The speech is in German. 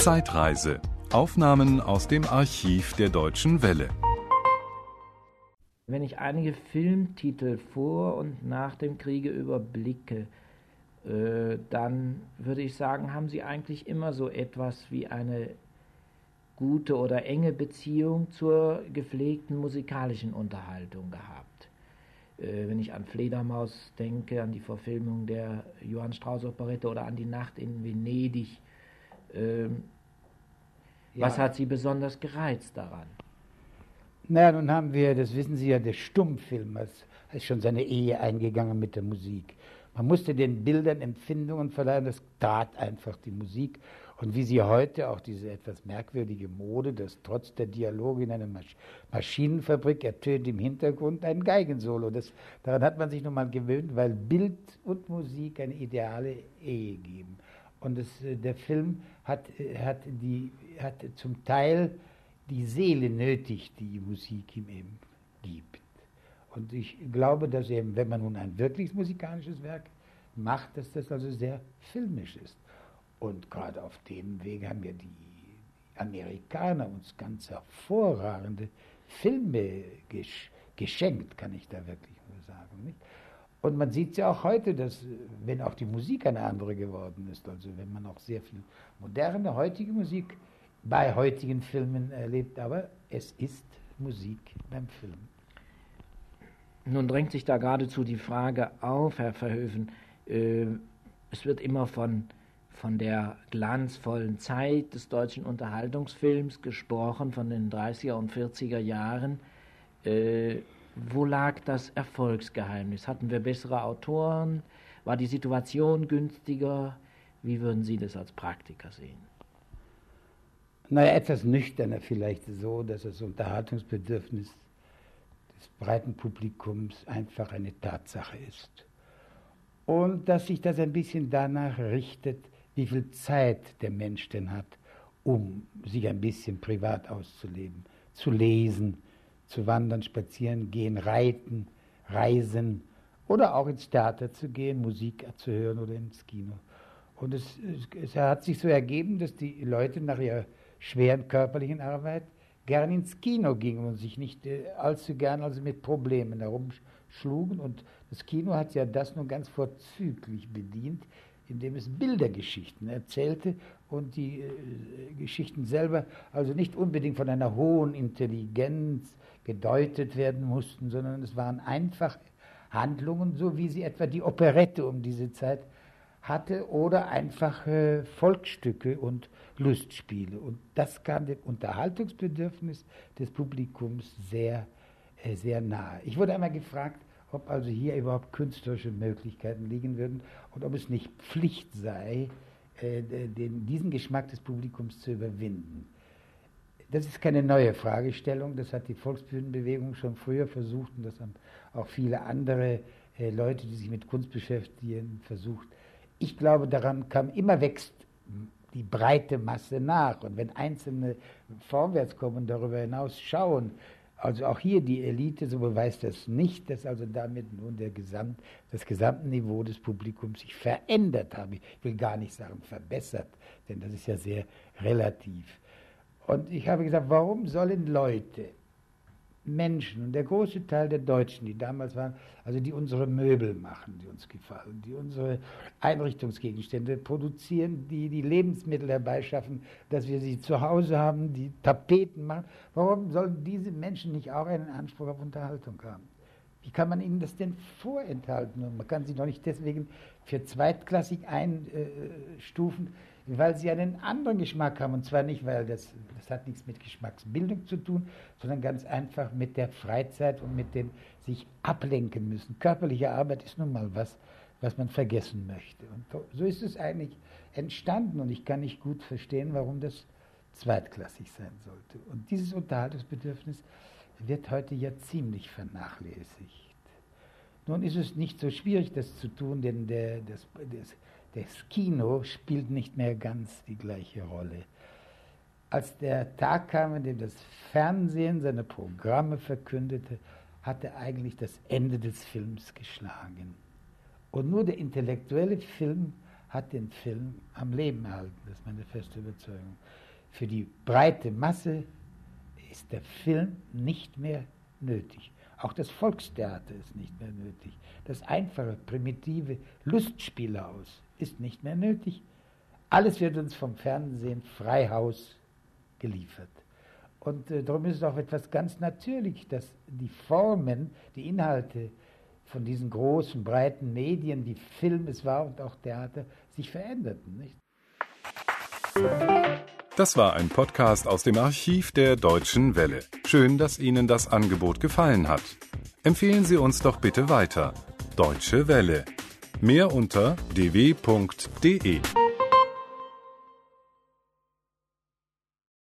Zeitreise. Aufnahmen aus dem Archiv der Deutschen Welle. Wenn ich einige Filmtitel vor und nach dem Kriege überblicke, äh, dann würde ich sagen, haben sie eigentlich immer so etwas wie eine gute oder enge Beziehung zur gepflegten musikalischen Unterhaltung gehabt. Äh, wenn ich an Fledermaus denke, an die Verfilmung der Johann Strauss Operette oder an die Nacht in Venedig, ähm, ja. was hat Sie besonders gereizt daran? Na, nun haben wir, das wissen Sie ja, der Stummfilm ist schon seine Ehe eingegangen mit der Musik. Man musste den Bildern Empfindungen verleihen, das tat einfach die Musik. Und wie sie heute auch diese etwas merkwürdige Mode, dass trotz der Dialoge in einer Masch Maschinenfabrik ertönt im Hintergrund ein Geigensolo. Das, daran hat man sich nun mal gewöhnt, weil Bild und Musik eine ideale Ehe geben. Und das, äh, der Film hat, äh, hat, die, hat zum Teil die Seele nötig, die Musik ihm eben gibt. Und ich glaube, dass eben, wenn man nun ein wirklich musikalisches Werk macht, dass das also sehr filmisch ist. Und gerade auf dem Weg haben ja die Amerikaner uns ganz hervorragende Filme gesch geschenkt, kann ich da wirklich nur sagen. Nicht? Und man sieht ja auch heute, dass, wenn auch die Musik eine andere geworden ist, also wenn man auch sehr viel moderne, heutige Musik bei heutigen Filmen erlebt, aber es ist Musik beim Film. Nun drängt sich da geradezu die Frage auf, Herr Verhöfen, äh, es wird immer von, von der glanzvollen Zeit des deutschen Unterhaltungsfilms gesprochen, von den 30er und 40er Jahren. Äh, wo lag das Erfolgsgeheimnis? Hatten wir bessere Autoren? War die Situation günstiger? Wie würden Sie das als Praktiker sehen? Naja, etwas nüchterner vielleicht so, dass das Unterhaltungsbedürfnis des breiten Publikums einfach eine Tatsache ist. Und dass sich das ein bisschen danach richtet, wie viel Zeit der Mensch denn hat, um sich ein bisschen privat auszuleben, zu lesen, zu wandern, spazieren gehen, reiten, reisen oder auch ins Theater zu gehen, Musik zu hören oder ins Kino. Und es, es, hat sich so ergeben, dass die Leute nach ihrer schweren körperlichen Arbeit gern ins Kino gingen und sich nicht äh, allzu gern also mit Problemen herumschlugen. Und das Kino hat ja das nur ganz vorzüglich bedient, indem es Bildergeschichten erzählte und die äh, Geschichten selber also nicht unbedingt von einer hohen Intelligenz gedeutet werden mussten, sondern es waren einfach Handlungen, so wie sie etwa die Operette um diese Zeit hatte oder einfache Volksstücke und Lustspiele. Und das kam dem Unterhaltungsbedürfnis des Publikums sehr, äh, sehr nahe. Ich wurde einmal gefragt, ob also hier überhaupt künstlerische Möglichkeiten liegen würden und ob es nicht Pflicht sei, äh, den, diesen Geschmack des Publikums zu überwinden. Das ist keine neue Fragestellung, das hat die Volksbühnenbewegung schon früher versucht und das haben auch viele andere äh, Leute, die sich mit Kunst beschäftigen, versucht. Ich glaube, daran kam immer wächst die breite Masse nach. Und wenn Einzelne vorwärts kommen und darüber hinaus schauen, also auch hier die Elite, so beweist das nicht, dass also damit nun der Gesamt, das gesamte Niveau des Publikums sich verändert habe. Ich will gar nicht sagen verbessert, denn das ist ja sehr relativ. Und ich habe gesagt, warum sollen Leute Menschen und der große Teil der Deutschen, die damals waren, also die unsere Möbel machen, die uns gefallen, die unsere Einrichtungsgegenstände produzieren, die die Lebensmittel herbeischaffen, dass wir sie zu Hause haben, die Tapeten machen. Warum sollen diese Menschen nicht auch einen Anspruch auf Unterhaltung haben? Wie kann man ihnen das denn vorenthalten? Und man kann sie doch nicht deswegen für zweitklassig einstufen, weil sie einen anderen Geschmack haben. Und zwar nicht, weil das, das hat nichts mit Geschmacksbildung zu tun, sondern ganz einfach mit der Freizeit und mit dem sich ablenken müssen. Körperliche Arbeit ist nun mal was, was man vergessen möchte. Und so ist es eigentlich entstanden. Und ich kann nicht gut verstehen, warum das zweitklassig sein sollte. Und dieses Unterhaltungsbedürfnis wird heute ja ziemlich vernachlässigt. Nun ist es nicht so schwierig, das zu tun, denn der, das, das das Kino spielt nicht mehr ganz die gleiche Rolle. Als der Tag kam, in dem das Fernsehen seine Programme verkündete, hatte eigentlich das Ende des Films geschlagen. Und nur der intellektuelle Film hat den Film am Leben erhalten. Das ist meine feste Überzeugung. Für die breite Masse ist der Film nicht mehr nötig. Auch das Volkstheater ist nicht mehr nötig. Das einfache, primitive Lustspielhaus ist nicht mehr nötig. Alles wird uns vom Fernsehen Freihaus geliefert. Und äh, darum ist es auch etwas ganz natürlich, dass die Formen, die Inhalte von diesen großen, breiten Medien, wie Film es war und auch Theater, sich veränderten. Nicht? Das war ein Podcast aus dem Archiv der Deutschen Welle. Schön, dass Ihnen das Angebot gefallen hat. Empfehlen Sie uns doch bitte weiter. Deutsche Welle. Mehr unter dw.de.